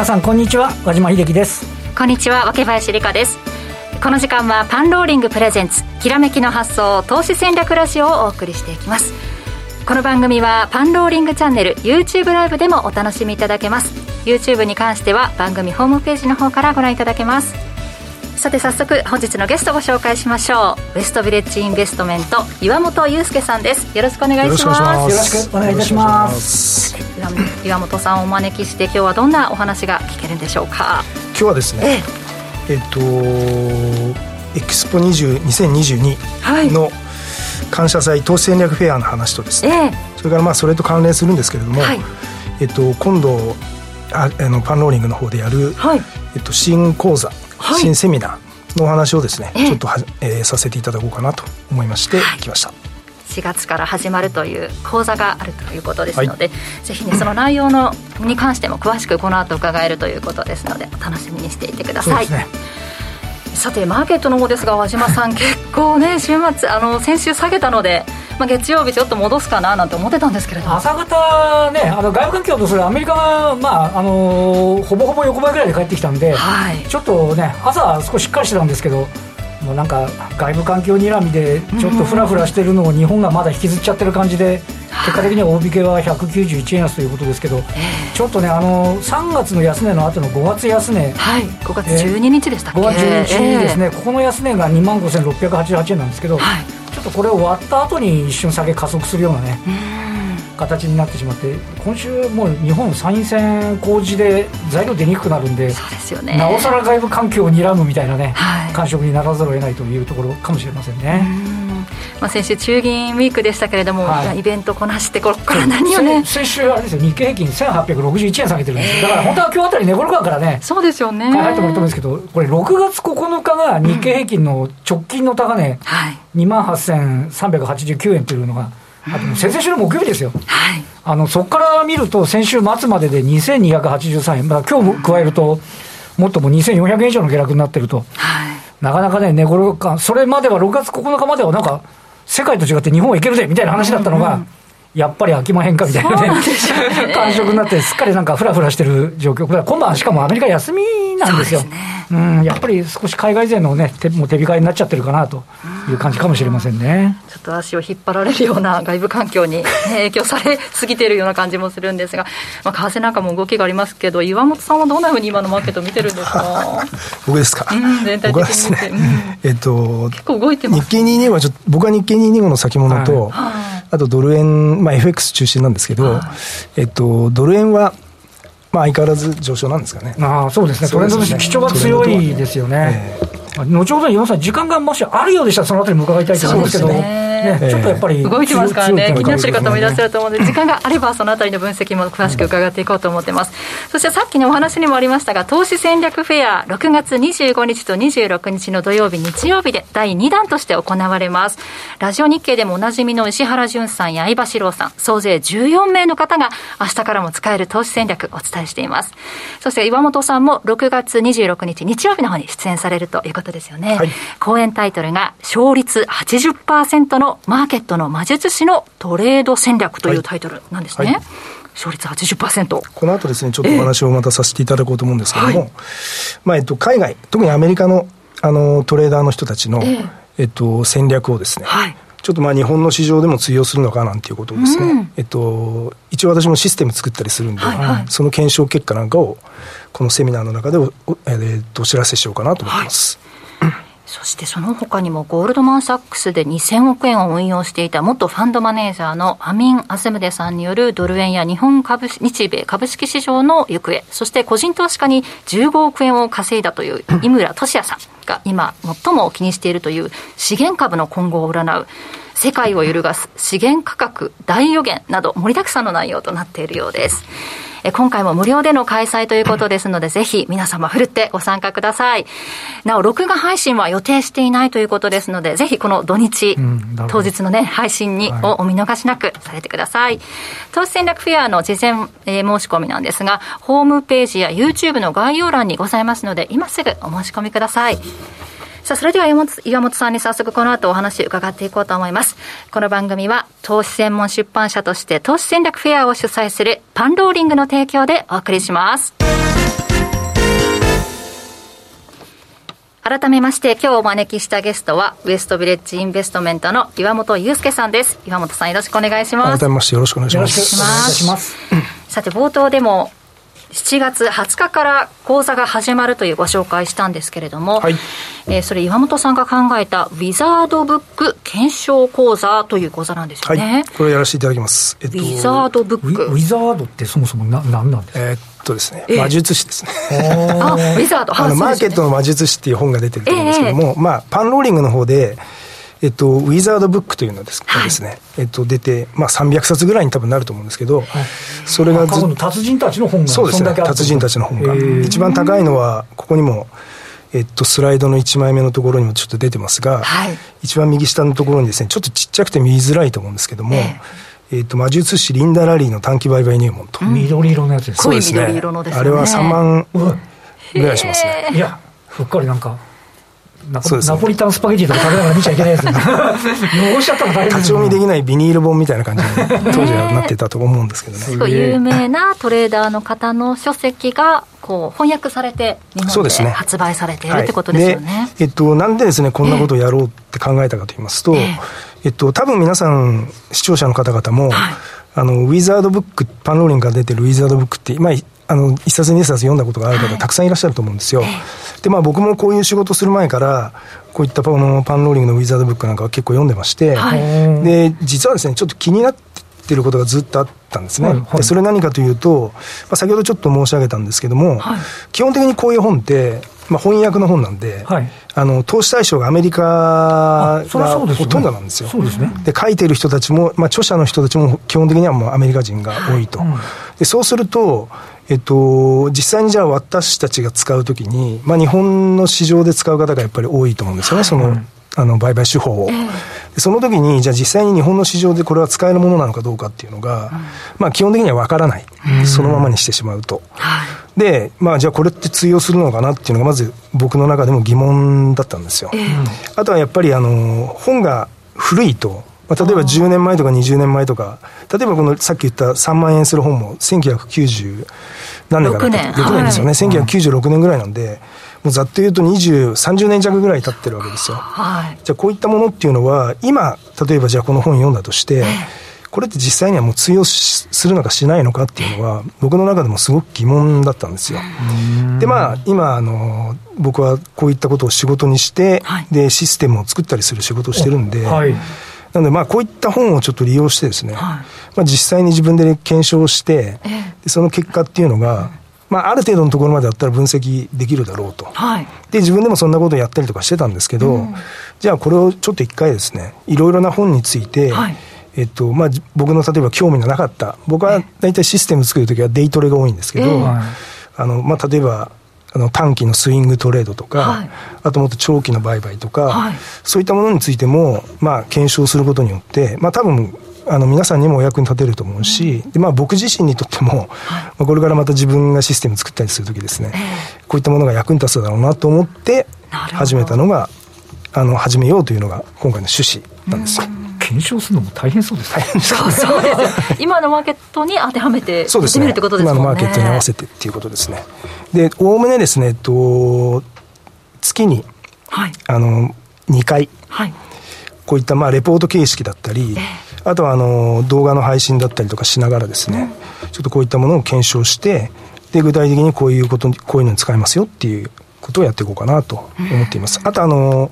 皆さんこんにちは。和島秀樹です。こんにちは若林理香です。この時間はパンローリングプレゼンツきらめきの発想投資戦略ラジオをお送りしていきます。この番組はパンローリングチャンネル YouTube ライブでもお楽しみいただけます。YouTube に関しては番組ホームページの方からご覧いただけます。さて早速本日のゲストをご紹介しましょう。ウエストビレッジインベストメント岩本裕介さんです。よろしくお願いします。よろしくお願いいたします。岩本さんをお招きして今日はどんなお話が聞けるんでしょうか？今日はですねえっ、とエクスポ2022の感謝祭投資戦略フェアの話とですね、えそれからまあそれと関連するんですけれども、はい、えっと今度ああのパンローリングの方でやる、はい、えっと、新講座はい、新セミナーのお話をですね、ちょっとは、えー、させていただこうかなと思いまして来ました。4月から始まるという講座があるということですので、はい、ぜひねその内容のに関しても詳しくこの後伺えるということですのでお 楽しみにしていてください。さてマーケットの方ですが和島さん結構ね週末あの先週下げたのでまあ、月曜日ちょっと戻すかななんて思ってたんですけれど。朝方ねあの外部環境とするアメリカが、まああのー、ほぼほぼ横ばいぐらいで帰ってきたんで、はい、ちょっとね朝少ししっかりしてたんですけどもうなんか外部環境にらみでちょっとふらふらしてるのを日本がまだ引きずっちゃってる感じで、結果的には大引けは191円安ということですけど、ちょっとねあの3月の安値の後の5月安値、はい、5月12日でしたっけ、5月12日にですね、ここの安値が2万5688円なんですけど、はい。ちょっとこれ終わった後に一瞬下げ加速するようなね形になってしまって今週もう日本参院選公示で材料出にくくなるんでそうですよ、ね、なおさら外部環境を睨むみたいなね、はい、感触にならざるを得ないというところかもしれませんね。まあ、先週、中銀ウィークでしたけれども、はい、イベントこなして、ここから何をね。先週、あれですよ、日経平均1861円下げてるんで。す、だから本当は今日あたり値頃からね、そうですよね。入ってもらってもいいんですけど、これ、6月9日が日経平均の直近の高値、うんはい、2万8389円というのが。あと先々週の木曜日ですよ、はい、あのそこから見ると、先週末までで2283円、まあ今日加えると、もっとも2400円以上の下落になってると、はい、なかなかね、寝頃感、それまでは6月9日まではなんか、世界と違って日本はいけるぜみたいな話だったのが、うんうん。やっぱり飽きまへんかみたいなね、感触になって、すっかりなんかふらふらしてる状況、今晩、しかもアメリカ休みなんですよ。う、ね、ん、やっぱり少し海外勢のね、手も手控えになっちゃってるかなという感じかもしれませんね。ちょっと足を引っ張られるような外部環境に、影響されすぎているような感じもするんですが、まあ、為替なんかも動きがありますけど、岩本さんはどんなふうに今のマーケット見てるんですか 僕ですか、うん、全体的に見て、ねうん、えっと、結構動いてます日経225はちょっと、僕は日経225の先物と、はいあとドル円、まあ、FX 中心なんですけど、えっと、ドル円は、まあ、相変わらず上昇なんですかね。あそうですね、トレンドとして基調が強いですよね。後ほど岩本さん、時間がもしあるようでしたら、そのあたりも伺いたいと思いますけど。ね、ちょっとやっぱり動いてますからね、気になってる方もいらっしゃると思うので、時間があれば、そのあたりの分析も詳しく伺っていこうと思ってます。そしてさっきのお話にもありましたが、投資戦略フェア、6月25日と26日の土曜日、日曜日で第2弾として行われます。ラジオ日経でもおなじみの石原淳さんや相場志郎さん、総勢14名の方が、明日からも使える投資戦略お伝えしています。そして岩本さんも6月26日日曜日の方に出演されるということですよね。はい、講演タイトルが、勝率80%のマーケットの魔術師のトレード戦略というタイトルなんですね。はい。はい勝率80%この後ですね、ちょっとお話をまたさせていただこうと思うんですけれども、えーはい、まあえっと、海外、特にアメリカのあのトレーダーの人たちの、えー、えっと、戦略をですね、はい、ちょっとまあ日本の市場でも通用するのかなんていうことをですね、うん、えっと、一応私もシステム作ったりするんで、はいはい、その検証結果なんかを、このセミナーの中でお,、えー、お知らせしようかなと思ってます。はいそしてその他にもゴールドマン・サックスで2000億円を運用していた元ファンドマネージャーのアミン・アズムデさんによるドル円や日本株日米株式市場の行方、そして個人投資家に15億円を稼いだという井村俊也さんが今最も気にしているという資源株の今後を占う世界を揺るがす資源価格大予言など盛りだくさんの内容となっているようです。え今回も無料での開催ということですので、ぜひ皆様ふるってご参加ください。なお、録画配信は予定していないということですので、ぜひこの土日、うん、当日のね、配信に、をお見逃しなくされてください。投資戦略フェアの事前、えー、申し込みなんですが、ホームページや YouTube の概要欄にございますので、今すぐお申し込みください。さあ、それでは岩本岩本さんに早速この後お話伺っていこうと思います。この番組は投資専門出版社として投資戦略フェアを主催するパンローリングの提供でお送りします。改めまして今日お招きしたゲストはウエストビレッジインベストメントの岩本裕介さんです岩本さんよろしくお願いします改めましてよろしくお願いしますさて冒頭でも7月20日から講座が始まるというご紹介したんですけれども、はい、えー、それ岩本さんが考えたウィザードブック検証講座という講座なんですよね、はい、これをやらせていただきます、えっと、ウィザードブック。ウィザードってそもそもな何なんですか、えー、っとですね、魔術師ですね。あ、ウィザード。あの、マーケットの魔術師っていう本が出てると思うんですけども、まあ、パンローリングの方で、えっと、ウィザードブックというのです,、はい、ですね、えっと、出て、まあ、300冊ぐらいに多分なると思うんですけど、はい、それがずっと達人たちの本がそうですね達人たちの本が一番高いのはここにもえっと、スライドの1枚目のところにもちょっと出てますが、はい、一番右下のところにですねちょっとちっちゃくて見づらいと思うんですけども、えー、えっと、魔術師リンダ・ラリーの短期売買入門と、うん、緑色のやつですね。ですね、ね、あれは3万ぐらいしますね。いやふっかりなんかナポ,、ね、ナポリタンスパゲティとか食べながら見ちゃいけないやつ。汚しちゃったら大変立ち読みできないビニール本みたいな感じに 当時はなってたと思うんですけどね。有名なトレーダーの方の書籍がこう翻訳されて日本で発売されている、ね、ってことですよね、はい、えっと、なんでですねこんなことをやろうって考えたかと言いますと、えー、えっと、多分皆さん視聴者の方々も、はい、あのウィザードブックパンローリングが出てるウィザードブックって、まあ、あの一冊二冊読んだことがある方、たくさんいらっしゃると思うんですよ。でまあ僕もこういう仕事する前からこういったパのパンローリングのウィザードブックなんかは結構読んでまして、はい、で実はですねちょっと気になってることがずっとあったんですね、はいはい、でそれ何かというと、まあ、先ほどちょっと申し上げたんですけども、はい、基本的にこういう本って、まあ、翻訳の本なんで、はい、あの投資対象がアメリカがほとんどなんですよ。ですね、で書いてる人たちも、まあ、著者の人たちも基本的にはもうアメリカ人が多いと。はい。うん、でそうするとえっと、実際にじゃあ私たちが使うときに、まあ、日本の市場で使う方がやっぱり多いと思うんですよね、その、あの売買手法を、えー、その時に、じゃあ実際に日本の市場でこれは使えるものなのかどうかっていうのが、うん、まあ基本的には分からない、そのままにしてしまうと。で、まあじゃあこれって通用するのかなっていうのが、まず僕の中でも疑問だったんですよ。えー、あとはやっぱりあの本が古いと、まあ、例えば10年前とか20年前とか、例えばこのさっき言った3万円する本も1990何年かな6年。ですよね、はい、1996年ぐらいなんで、もうざっと言うと20、30年弱ぐらい経ってるわけですよ。はい、じゃあこういったものっていうのは、今、例えばじゃあこの本読んだとして、これって実際にはもう通用するのかしないのかっていうのは、僕の中でもすごく疑問だったんですよ。で、まあ、今、あの、僕はこういったことを仕事にして、はい、で、システムを作ったりする仕事をしてるんで、はいなので、まあ、こういった本をちょっと利用してですね、はい、まあ、実際に自分で検証して、でその結果っていうのが、まあ、ある程度のところまでだったら分析できるだろうと、はい、で自分でもそんなことをやったりとかしてたんですけど、うん、じゃあこれをちょっと一回ですねいろいろな本について、はい、えっとまあ、僕の例えば興味のなかった僕は大体システム作るときはデイトレが多いんですけど、えー、あのまあ、例えばあの短期のスイングトレードとか、はい、あともっと長期の売買とか、はい、そういったものについても、まあ、検証することによって、まあ、多分あの皆さんにもお役に立てると思うし、でまあ、僕自身にとっても、まあ、これからまた自分がシステム作ったりするときですね、こういったものが役に立つだろうなと思って始めたのがあの始めようというのが今回の趣旨なんですよ。検証するのも大変そうですね。そうそうです今のマーケットに当てはめてそうですね。今のマーケットに合わせてっていうことですね。で、おおむねですね、えっと、月に、はい、あの、2回、はい、こういったまあレポート形式だったり、えーあとはあの動画の配信だったりとかしながらですね、ちょっとこういったものを検証して、で、具体的にこういうこと、こういうのに使えますよっていうことをやっていこうかなと思っています。あとあの、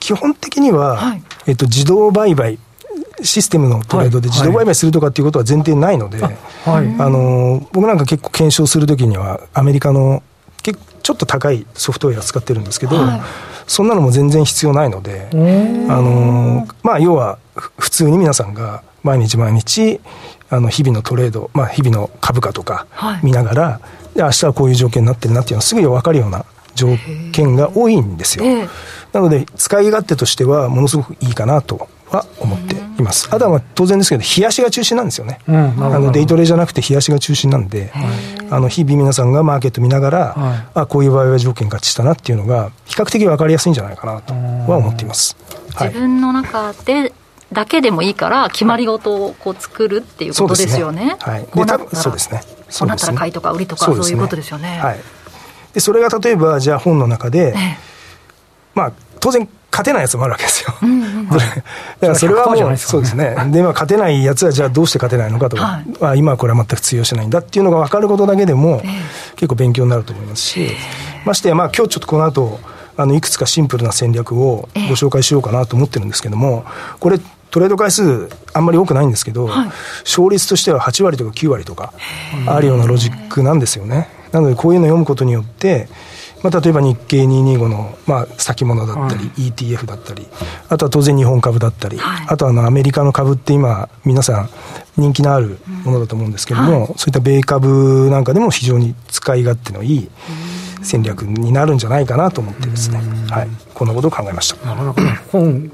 基本的には、はい、えっと、自動売買、システムのトレードで自動売買するとかっていうことは前提ないので、はい、あの僕なんか結構検証するときには、アメリカの結ちょっと高いソフトウェア使ってるんですけど、はい、そんなのも全然必要ないので、あのまあ、要は普通に皆さんが毎日毎日あの日々のトレード、まあ、日々の株価とか見ながら、はい、で明日はこういう条件になってるなっていうのはすぐに分かるような条件が多いんですよ。なので使い勝手としてはものすごくいいかなとは思っています。あとは当然ですけど、冷やしが中心なんですよね。うん、あのデイトレじゃなくて冷やしが中心なんで、あの日々皆さんがマーケット見ながら、はい、あこういう場合は条件合致したなっていうのが、比較的分かりやすいんじゃないかなとは思っています。自分の中でだけでもいいから、決まり事をこう作るっていうことですよね。はい。で、多分そうですね。そうなったら買いとか売りとか、そういうことですよね。はい。で、それが例えば、じゃあ本の中で、まあ、当然、勝てないやつもあるわけですよ。うんうん、だからそれはもう、そうですね。で、まあ、勝てないやつは、じゃあどうして勝てないのかとか、はい、今はこれは全く通用しないんだっていうのが分かることだけでも、結構勉強になると思いますし、ましてや、まあ、今日ちょっとこの後、あのいくつかシンプルな戦略をご紹介しようかなと思ってるんですけども、これ、トレード回数、あんまり多くないんですけど、はい、勝率としては8割とか9割とかあるようなロジックなんですよね。なので、こういうのを読むことによって、まあ、例えば日経225の、まあ、先物だったり、ETF だったり、あとは当然日本株だったり、あとはあのアメリカの株って今、皆さん人気のあるものだと思うんですけども、そういった米株なんかでも非常に使い勝手のいい、戦略になるんじゃないかなと思ってですね、はい、こんなことを考えました。なかなか本、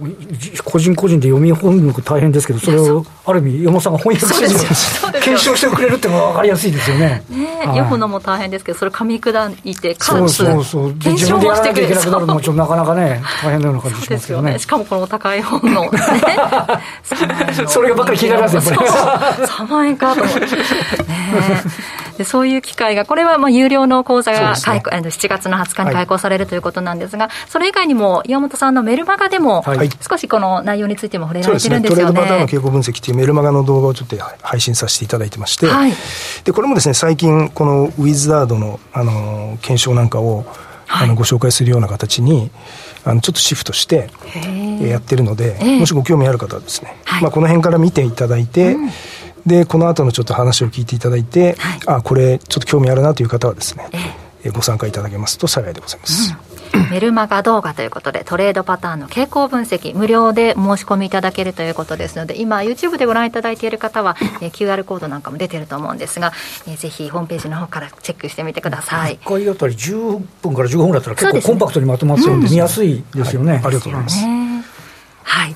個人個人で読み本力大変ですけど、それをある意味、山本さんが翻訳して検証してくれるっていうのは分かりやすいですよね。ね、はい、読むのも大変ですけど、それ噛み砕いて、かつそうそう自分でやらなきゃいけなくなるのも、ちょっとなかなかね、大変なような感じしますけどね。しかもこの高い本の、ね、それがばっかり気になりますよ、これ。3万円かと思って。ね。でそういう機会が、これはまあ有料の講座が開、ね、7月の20日に開講されるということなんですが、はい、それ以外にも岩本さんのメルマガでも、少しこの内容についても触れられてるんですよね。ね。トレードパターンの傾向分析というメルマガの動画をちょっと配信させていただいてまして、はい、でこれもですね、最近、このウィズダードのあの検証なんかを、あのご紹介するような形に、あのちょっとシフトしてやってるので、もしご興味ある方はですね、はい、まあ、この辺から見ていただいて、うん。でこの後のちょっと話を聞いていただいて、はい、あこれちょっと興味あるなという方はですね、えー、ご参加いただけますと幸いでございます、うん、メルマガ動画ということでトレードパターンの傾向分析無料で申し込みいただけるということですので今 YouTube でご覧いただいている方は、えー、QR コードなんかも出てると思うんですが、えー、ぜひホームページの方からチェックしてみてください。1回あたり10分から15分だったら結構コンパクトにまとまってるんで見やすいですよね、はい、ありがとうございます、はい。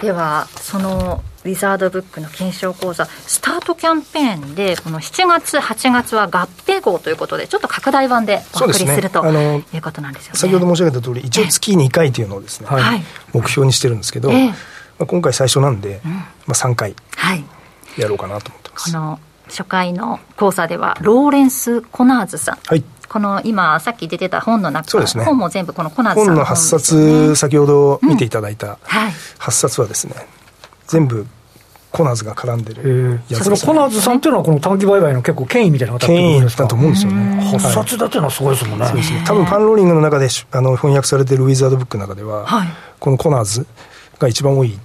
ではそのウィザードブックの検証講座、スタートキャンペーンで、この7月、8月は合併号ということで、ちょっと拡大版でお送りする、ね、ということなんですよね。先ほど申し上げた通り、一応月2回というのをですね、はい、目標にしてるんですけど、えー、まあ、今回最初なんで、うん、まあ、3回やろうかなと思ってます。この初回の講座では、ローレンス・コナーズさん。はい。この今、さっき出てた本の中、そうですね、本も全部このコナーズさんの本、ね、の8冊、先ほど見ていただいた8冊はですね、全部コナーズが絡んでるやつ、ね、コナーズさんっていうのは、この短期売買の結構権威みたいな方権威だと思うんですよね。8冊だっていうのはすごいですもんね。そうですね。多分パンローリングの中であの翻訳されてるウィザードブックの中では、はい、このコナーズが一番多い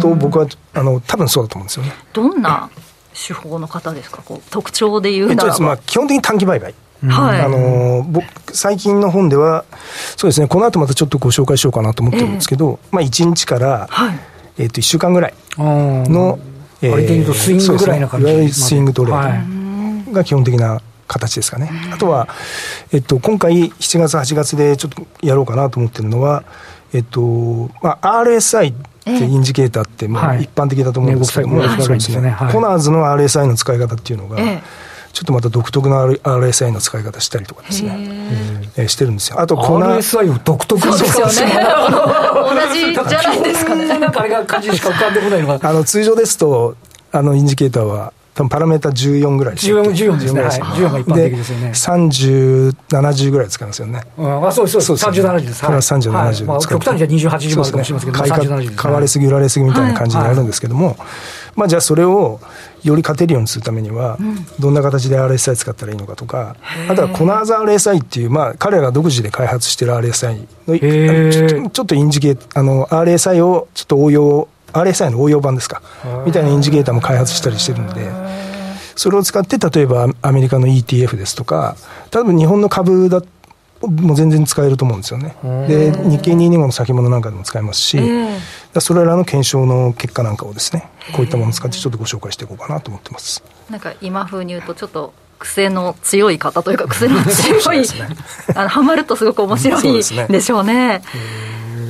と僕はあの多分そうだと思うんですよね。どんな手法の方ですか、こう特徴でいうならば、まあ、基本的に短期売買。はい、あの僕最近の本では、そうですね、この後またちょっとご紹介しようかなと思ってるんですけど、えー、まあ、1日から、はいえー、と1週間ぐらいの、えー、スイングぐらいな感じ、ね、いわゆるスイングトレードが基本的な形ですかね。あとは、えっと、今回7月、8月でちょっとやろうかなと思ってるのは、えっと、まあ、RSI ってインジケーターって、まあ、一般的だと思うんですけども、コナーズの RSI の使い方っていうのが、ちょっとまた独特な RSI の使い方したりとかですね、えー、してるんですよ。あと、コナー。RSI を独特なんですよね。同じじゃないですかね。なんかあれが感じしか浮かんでこないのが。あの、通常ですと、あの、インジケーターは、多分パラメータ14ぐらいです14、14ですね。はい、14が一般的ですよね。30、70ぐらい使いますよね。あ、そうです、そうです。30、70です。これは30、70まあ、極端にじゃ28、10もあるかもしれませんけど、買われすぎ、売られすぎみたいな感じになるんですけども、まあ、じゃあそれをより勝てるようにするためには、どんな形で RSI 使ったらいいのかとか、あとはコナーズ RSI っていう、まあ、彼らが独自で開発している RSI のちょっとインジケーあの RSI をちょっと応用 RSI の応用版ですかみたいなインジケーターも開発したりしてるんでそれを使って例えばアメリカの ETF ですとか多分日本の株だもう全然使えると思うんですよね。で、日経225の先物なんかでも使えますし、それらの検証の結果なんかをですね、こういったものを使ってちょっとご紹介していこうかなと思ってます。なんか今風に言うと、ちょっと癖の強い方というか、癖の強い、ね、あのハマるとすごく面白いでしょうね。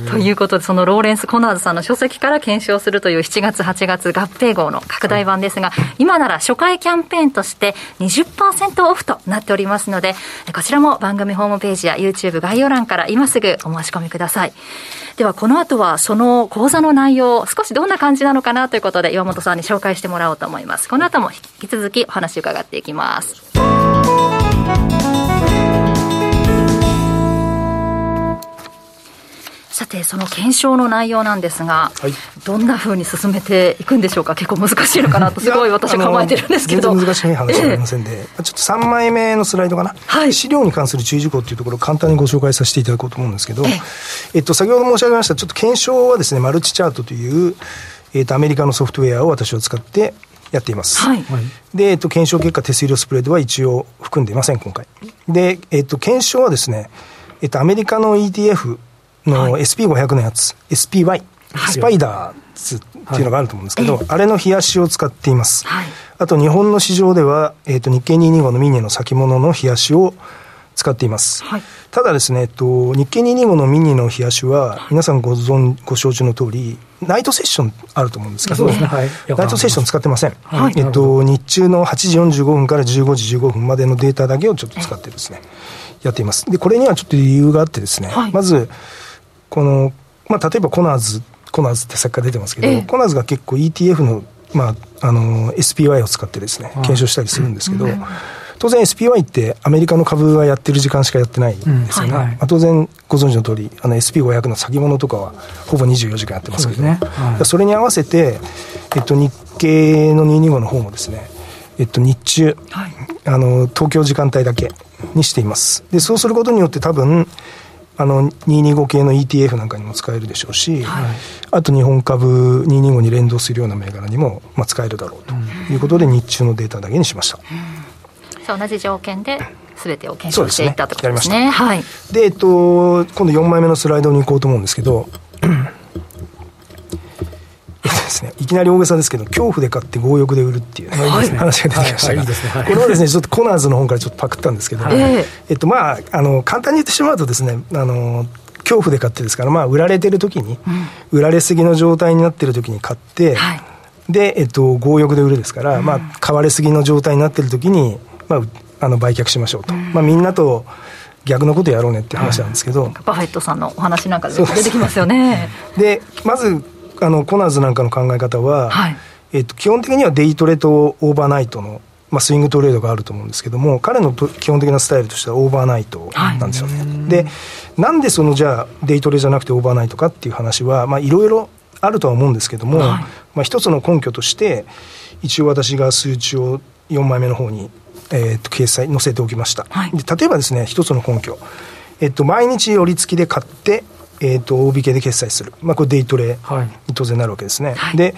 ということで、そのローレンス・コナーズさんの書籍から検証するという7月、8月合併号の拡大版ですが、今なら初回キャンペーンとして20%オフとなっておりますので、こちらも番組ホームページや YouTube 概要欄から今すぐお申し込みください。では、この後はその講座の内容、少しどんな感じなのかなということで、岩本さんに紹介してもらおうと思います。この後も引き続きお話を伺っていきます。さて、その検証の内容なんですが、はい、どんなふうに進めていくんでしょうか、結構難しいのかなと、すごい私は構えてるんですけど。難しい話はありませんで、えー、ちょっと3枚目のスライドかな、はい、資料に関する注意事項というところを簡単にご紹介させていただこうと思うんですけど、えー、えっと、先ほど申し上げました、ちょっと検証はですね、マルチチャートという、えっと、アメリカのソフトウェアを私は使ってやっています。はい、で、えっと、検証結果、手数料スプレードは一応含んでいません、今回。で、えっと、検証はですね、えっと、アメリカの ETF の SP500 のやつ、SPY、はい、スパイダーズっていうのがあると思うんですけど、はい、あれの冷やしを使っています。はい、あと、日本の市場では、えっと、日経225のミニの先物の冷やしを使っています。はい、ただですね、えっと、日経225のミニの冷やしは、皆さんご存、ご承知の通り、ナイトセッションあると思うんですけど、ね。はい、ナイトセッション使ってません。はい、えっと、日中の8時45分から15時15分までのデータだけをちょっと使ってですね、やっています。で、これにはちょっと理由があってですね、はい、まず、この、まあ、例えばコナーズ、コナーズってさっきから出てますけど、ええ、コナーズが結構 ETF の、まあ、あの、SPY を使ってですね、検証したりするんですけど、うん。当然 SPY ってアメリカの株はやってる時間しかやってないんですよね。うん。はいはい、まあ、当然ご存知の通り、あの SP500 の先物とかはほぼ24時間やってますけど、そ、ね。はい、それに合わせて、えっと、日経の225の方もですね、えっと、日中、はい、あの、東京時間帯だけにしています。で、そうすることによって多分、あの、225系の ETF なんかにも使えるでしょうし、はい、あと日本株225に連動するような銘柄にも、まあ、使えるだろうということで、日中のデータだけにしました。うん。同じ条件で全てを検証していったということですね。はい、で、えっと、今度4枚目のスライドに行こうと思うんですけど、ですね、いきなり大げさですけど、恐怖で買って強欲で売るっていう、ね、はい、話が出てきましたが、はい、これはですね、ちょっとコナーズの本からちょっとパクったんですけど、はい、えっと、まあ、あの、簡単に言ってしまうとですね、あの、恐怖で買ってですから、まあ、売られてる時に、うん、売られすぎの状態になってる時に買って、はい、で、えっと、強欲で売るですから、うん、まあ、買われすぎの状態になってる時に、まあ、あの売却しましょうと、まあ、みんなと逆のことやろうねっていう話なんですけど、バフェットさんのお話なんかで出てきますよね。でまずあのコナーズなんかの考え方は、はい、えっと、基本的にはデイトレとオーバーナイトの、まあ、スイングトレードがあると思うんですけども彼の基本的なスタイルとしてはオーバーナイトなんですよね。はい、でなんでそのじゃあデイトレじゃなくてオーバーナイトかっていう話はいろいろあるとは思うんですけども、はい、まあ、一つの根拠として一応私が数値を4枚目の方にえー、と掲載載せておきました、はい、で例えばですね一つの根拠、えっと、毎日寄り付きで買ってえーと、大引けで決済する、まあ、これデイトレに当然なるわけですね、はい、で、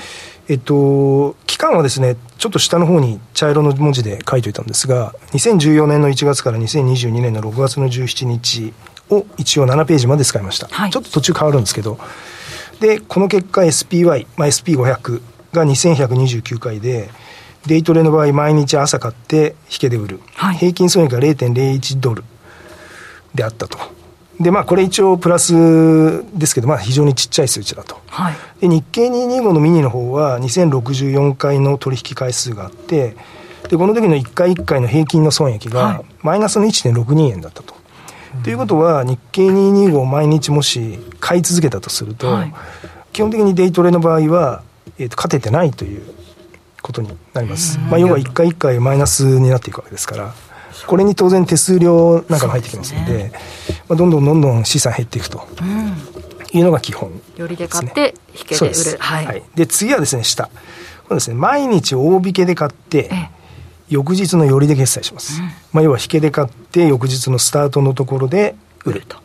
えっ、と、期間はですねちょっと下の方に茶色の文字で書いておいたんですが2014年の1月から2022年の6月の17日を一応7ページまで使いました、はい、ちょっと途中変わるんですけど。でこの結果 SPY、まあ、SP500 が2129回でデイトレの場合、毎日朝買って引けで売る、はい、平均損益が0.01ドルであったと。で、まあ、これ一応プラスですけど、まあ、非常にちっちゃい数値だと。はい、で、日経225のミニの方は2064回の取引回数があって、で、この時の1回1回の平均の損益が、マイナスの1.62円だったと。ということは、日経225を毎日もし買い続けたとすると、はい、基本的にデイトレの場合は、えー、と勝ててないということになります。まあ、要は一回一回マイナスになっていくわけですから、これに当然手数料なんかも入ってきますので、ね、まあ、どんどんどんどん資産減っていくと。いうのが基本、ね、よりで買って引けで売る。はい、はい、で次はですね下。これですね毎日大引けで買って翌日の寄りで決済します、うん、まあ、要は引けで買って翌日のスタートのところで売る。と。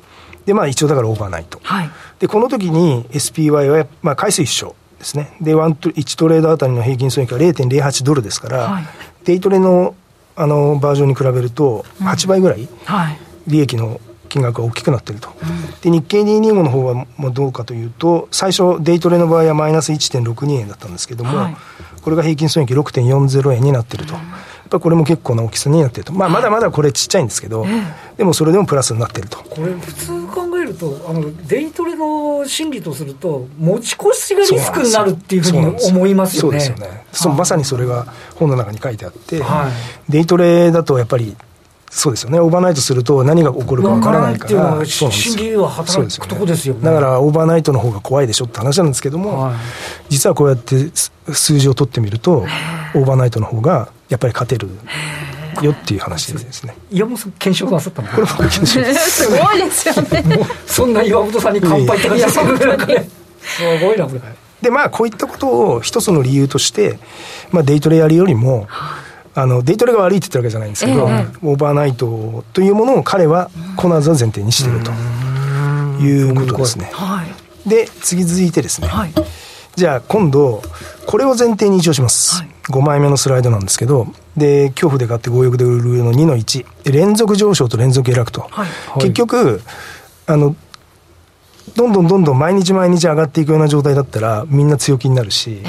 でまあ一応だからオーバーナイト、はい、でこの時に SPY は、まあ、回数一緒ですね。で、1トレードあたりの平均損益は0.08ドルですから、はい、デイトレのあのバージョンに比べると、8倍ぐらい、利益の金額が大きくなっていると、うん、で日経225の方はもうどうかというと、最初、デイトレの場合はマイナス1.62円だったんですけども、はい、これが平均損益6.40円になっていると。ぱこれも結構な大きさになってると、まあ、まだまだこれちっちゃいんですけど、でもそれでもプラスになってると。これ普通考えるとあのデイトレの心理とすると持ち越しがリスクになるっていうふうに思いますよね。そうですよね。そまさにそれが本の中に書いてあって、はい、デイトレだとやっぱりそうですよね、オーバーナイトすると何が起こるかわからないから、心理は働くとこですよね、だからオーバーナイトの方が怖いでしょって話なんですけども、はい、実はこうやって数字を取ってみると、オーバーナイトの方がやっぱり勝てるよっていう話ですね。岩本さん検証なさったのこれ僕検証すごいですよね。そんな岩本さんに乾杯って感じですすごいなこれ。でまあこういったことを一つの理由として、まあ、デイトレやるよりもあ。のデイトレが悪いって言ってるわけじゃないんですけど、えー、オーバーナイトというものを彼はコナーズは前提にしているということですね。で次続いてですね、はい、じゃあ今度これを前提に一応します、はい、5枚目のスライドなんですけどで恐怖で買って強欲で売るの2の1連続上昇と連続下落と、はい、結局あのどんどんどんどん毎日毎日上がっていくような状態だったらみんな強気になるし、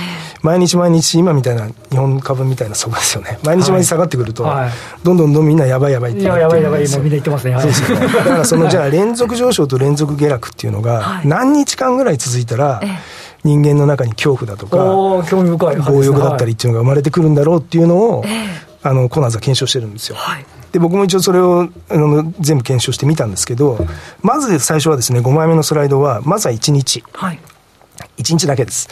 毎日毎日今みたいな日本株みたいなそこですよね。毎日毎日下がってくると、はい、どんどんどんみんなやばいやばいっていややばいやばい。もうみんな言ってますね、はい、そうですよねだからそのじゃあ連続上昇と連続下落っていうのが何日間ぐらい続いたら、人間の中に恐怖だとか興味深い強欲だったりっていうのが生まれてくるんだろうっていうのを、あのコナーズは検証してるんですよ、はいで僕も一応それをあの全部検証してみたんですけど、まず最初はですね、5枚目のスライドは、まずは1日。はい、1日だけです。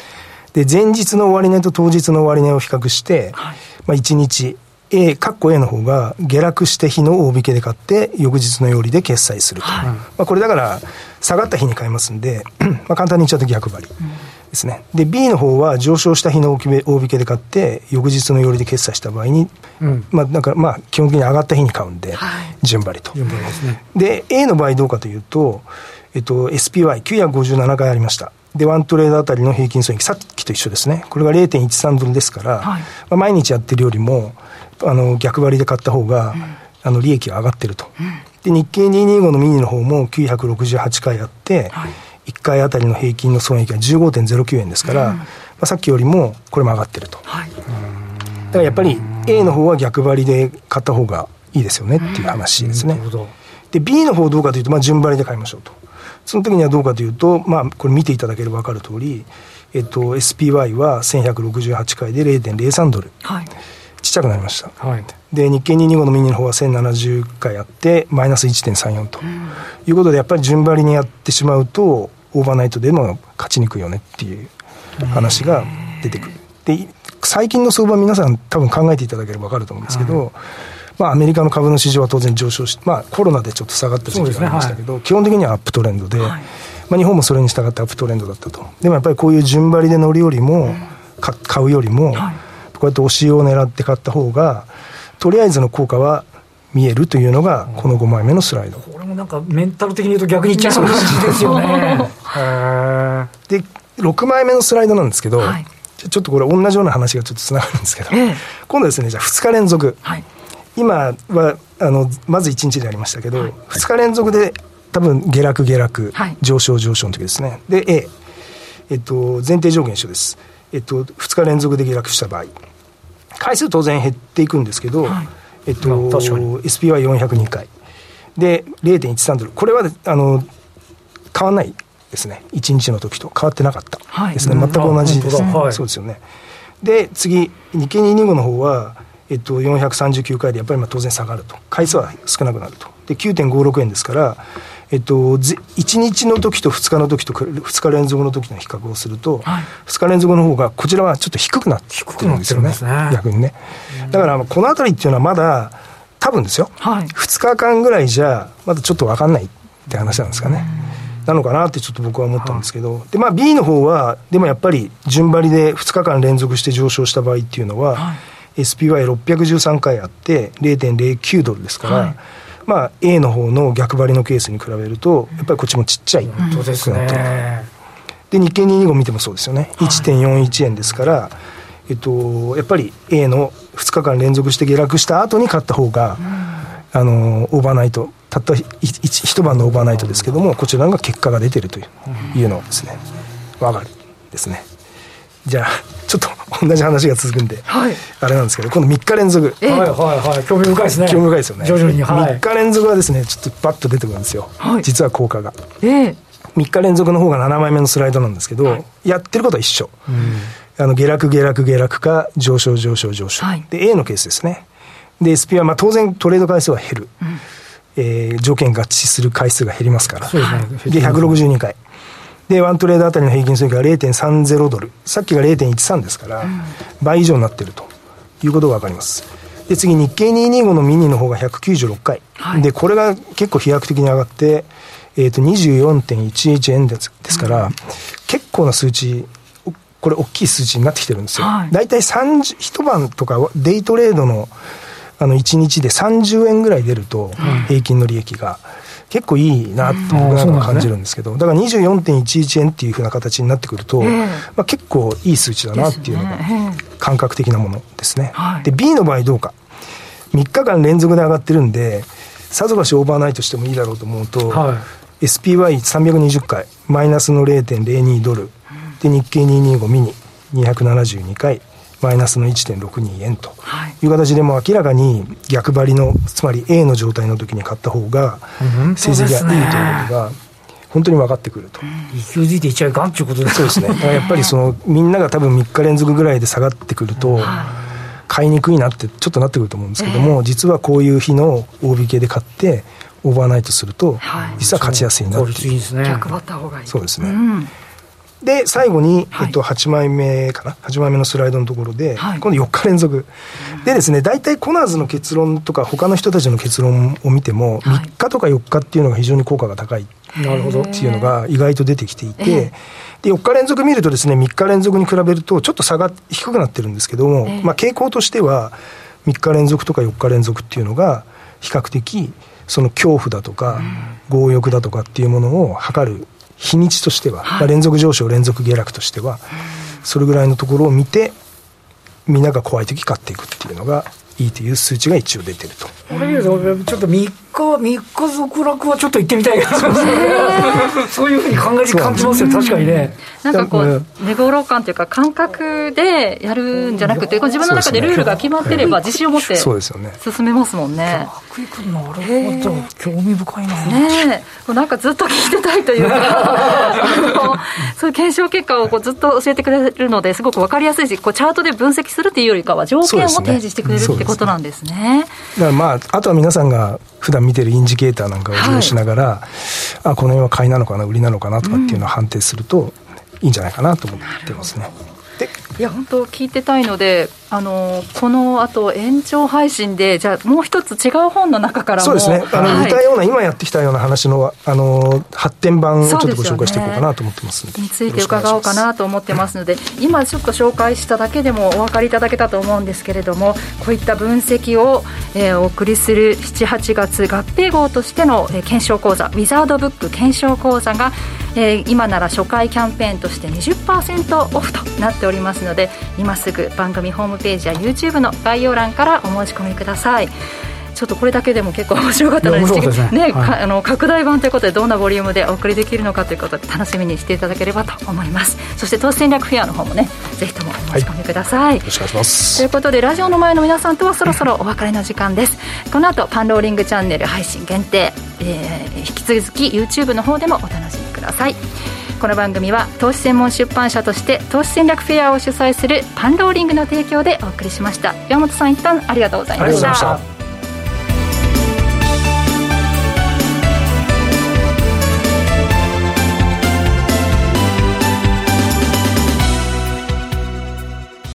で、前日の終値と当日の終値を比較して、はい、まあ1日、A、カッコ A の方が下落して日の大引けで買って、翌日のよりで決済すると。はい、まあこれだから、下がった日に買いますんで、まあ簡単に言っちゃうと逆張り。うんですね。で、B の方は上昇した日の大引けで買って、翌日の寄りで決済した場合に、うん、まあ、だからまあ、基本的に上がった日に買うんで、はい、順張りと。順張りですね。で、A の場合どうかというと、えっと、SPY957 回ありました。で、ワントレードあたりの平均損益、さっきと一緒ですね。これが0.13ドルですから、はい、まあ、毎日やってるよりも、あの、逆張りで買った方が、うん、あの、利益が上がってると。うん、で、日経225のミニの方も968回あって、はい1回あたりの平均の損益が15.09円ですから、うん、まあ、さっきよりもこれも上がってると、はい、だからやっぱり A の方は逆張りで買った方がいいですよねっていう話ですね、で B の方どうかというと、まあ、順張りで買いましょうと。その時にはどうかというと、まあ、これ見ていただければ分かる通り、えっと、SPY は1168回で0.03ドル、はい、ちっちゃくなりました、はい、で日経225のミニの方は1070回あってマイナス1.34と、いうことでやっぱり順張りにやってしまうとオーバーナイトでも勝ちにくいよねっていう話が出てくる。で最近の相場皆さん多分考えていただければ分かると思うんですけど、はい、まあ、アメリカの株の市場は当然上昇し、まあ、コロナでちょっと下がった時期がありましたけど、ねはい、基本的にはアップトレンドで、はい、まあ、日本もそれに従ってアップトレンドだったと。でもやっぱりこういう順張りで乗るよりも、買うよりも、こうやって押しを狙って買った方がとりあえずの効果は見えるというのが、この5枚目のスライド。なんか、メンタル的に言うと逆にいっちゃいそうな感じですよね。で、6枚目のスライドなんですけど、はい、ちょっとこれ、同じような話がちょっとつながるんですけど、ええ、今度ですね、じゃあ2日連続。はい、今はあのまず1日でありましたけど、はい、2日連続で多分下落下落、はい、上昇上昇の時ですね。で、A、えっと、前提条件一緒です。えっと、2日連続で下落した場合、回数当然減っていくんですけど、はいえっと、SPY402 回。で、0.13ドル。これは、あの、変わらないですね。1日の時と変わってなかったですね。はい、全く同じですね、はい、そうですよね。で、次、日経225の方は、えっと、439回でやっぱりまあ当然下がると。回数は少なくなると。で、9.56円ですから、えっと、1日の時と2日の時と2日連続の時の比較をすると、はい、2日連続の方がこちらはちょっと低くなってるんですよね、ね逆にね。だからこの辺りっていうのはまだ多分ですよ、はい、2日間ぐらいじゃまだちょっと分かんないって話なんですかね。なのかなってちょっと僕は思ったんですけど、はい、でまあ、B の方は、でもやっぱり順張りで2日間連続して上昇した場合っていうのは、はい、SPY613 回あって、0.09ドルですから、はい。まあ、A の方の逆張りのケースに比べると、やっぱりこっちもちっちゃい本当ですね。で、日経225見てもそうですよね。1.41円ですから、えっと、やっぱり A の2日間連続して下落した後に買った方が、あの、オーバーナイト、たった一晩のオーバーナイトですけども、こちらが結果が出てるというのをですね、わかるですね。じゃあ、ちょっと同じ話が続くんで、はい、あれなんですけど、今度3日連続。はいはいはい、興味深いですね。興味深いですよね。徐々に、はい、3日連続はですね、ちょっとパッと出てくるんですよ。はい、実は効果が。えー、3日連続の方が7枚目のスライドなんですけど、はい、やってることは一緒。うんあの下落下落下落か上昇上昇上昇、はい、で A のケースですね。で SP はまあ当然トレード回数は減る、うん、えー、条件合致する回数が減りますから、で162回。で、ワントレードあたりの平均損益が0.30ドル。さっきが0.13ですから、うん、倍以上になっているということがわかります。で次日経225のミニの方が196回、はい、でこれが結構飛躍的に上がって、えー、と24.11円ですですから、うん、結構な数値これ大きい数値になってきてるんですよ、はい、大体一晩とかデイトレードのあの1日で30円ぐらい出ると平均の利益が、結構いいなと僕なんか感じるんですけど、だから24.11円っていうふうな形になってくると、まあ、結構いい数値だなっていうのが感覚的なものですね。で B の場合どうか。3日間連続で上がってるんでさぞかしオーバーナイトしてもいいだろうと思うと、はい、SPY320 回マイナスの0.02ドルで日経225ミニ272回マイナスの1.62円という形でも明らかに逆張りのつまり A の状態の時に買った方が成績がいいということが本当に分かってくると。勢いづいていっちゃいかんっていうことですそうですね。やっぱりそのみんなが多分3日連続ぐらいで下がってくると、買いにくいなってちょっとなってくると思うんですけども、実はこういう日の大引けで買ってオーバーナイトすると、実は勝ちやすいなっていう。逆張った方がいい。そうですね。で、最後に、えっと、8枚目かな、8枚目のスライドのところで、はい、今度4日連続。でですね、大体コナーズの結論とか、他の人たちの結論を見ても、3日とか4日っていうのが非常に効果が高い。なるほど。っていうのが意外と出てきていて、で、4日連続見るとですね、3日連続に比べると、ちょっと差が低くなってるんですけども、まあ、傾向としては、3日連続とか4日連続っていうのが、比較的、その恐怖だとか、強欲だとかっていうものを測る日にちとしては、はい、まあ、連続上昇連続下落としては、それぐらいのところを見てみんなが怖い時買っていくっていうのがいいという数値が一応出てると。ちょっと3日、3日続落はちょっと行ってみたいな、そういうふうに考えて感じますよ、確かにね。なんかこう、寝頃感というか、感覚でやるんじゃなくて、自分の中でルールが決まってれば、自信を持って進めますもんね。なるほど、興味深いな。ねなんかずっと聞いてたいというか、そういう検証結果をこうずっと教えてくれるので、すごく分かりやすいし、こうチャートで分析するっていうよりかは、条件を提示してくれるってことなんですね。だからまあ、あとは皆さんが普段見てるインジケーターなんかを利用しながら、はい、あこの辺は買いなのかな、売りなのかなとかっていうのを判定すると、いいんじゃないかなと思ってますね。いや本当聞いてたいのであのこのあと延長配信でじゃあもう一つ違う本の中からそうですね。あの、はい、似たような今やってきたような話のあの発展版をちょっとご紹介していこうかなと思ってますについて伺おうかなと思ってますので今ちょっと紹介しただけでもお分かりいただけたと思うんですけれどもこういった分析を、えー、お送りする78月合併号としての、えー、検証講座ウィザードブック検証講座が、えー、今なら初回キャンペーンとして20%オフとなっておりますので今すぐ番組ホームページや YouTube の概要欄からお申し込みください。ちょっとこれだけでも結構面白かったので、ね、ねはい、あの拡大版ということでどんなボリュームでお送りできるのかということで楽しみにしていただければと思います。そして投資戦略フェアの方もねぜひともお申し込みください、はい、よろしくお願いします。ということでラジオの前の皆さんとはそろそろお別れの時間です。この後パンローリングチャンネル配信限定、えー、引き続き YouTube の方でもお楽しみください。この番組は投資専門出版社として投資戦略フェアを主催するパンローリングの提供でお送りしました。山本さん一旦ありがとうございました。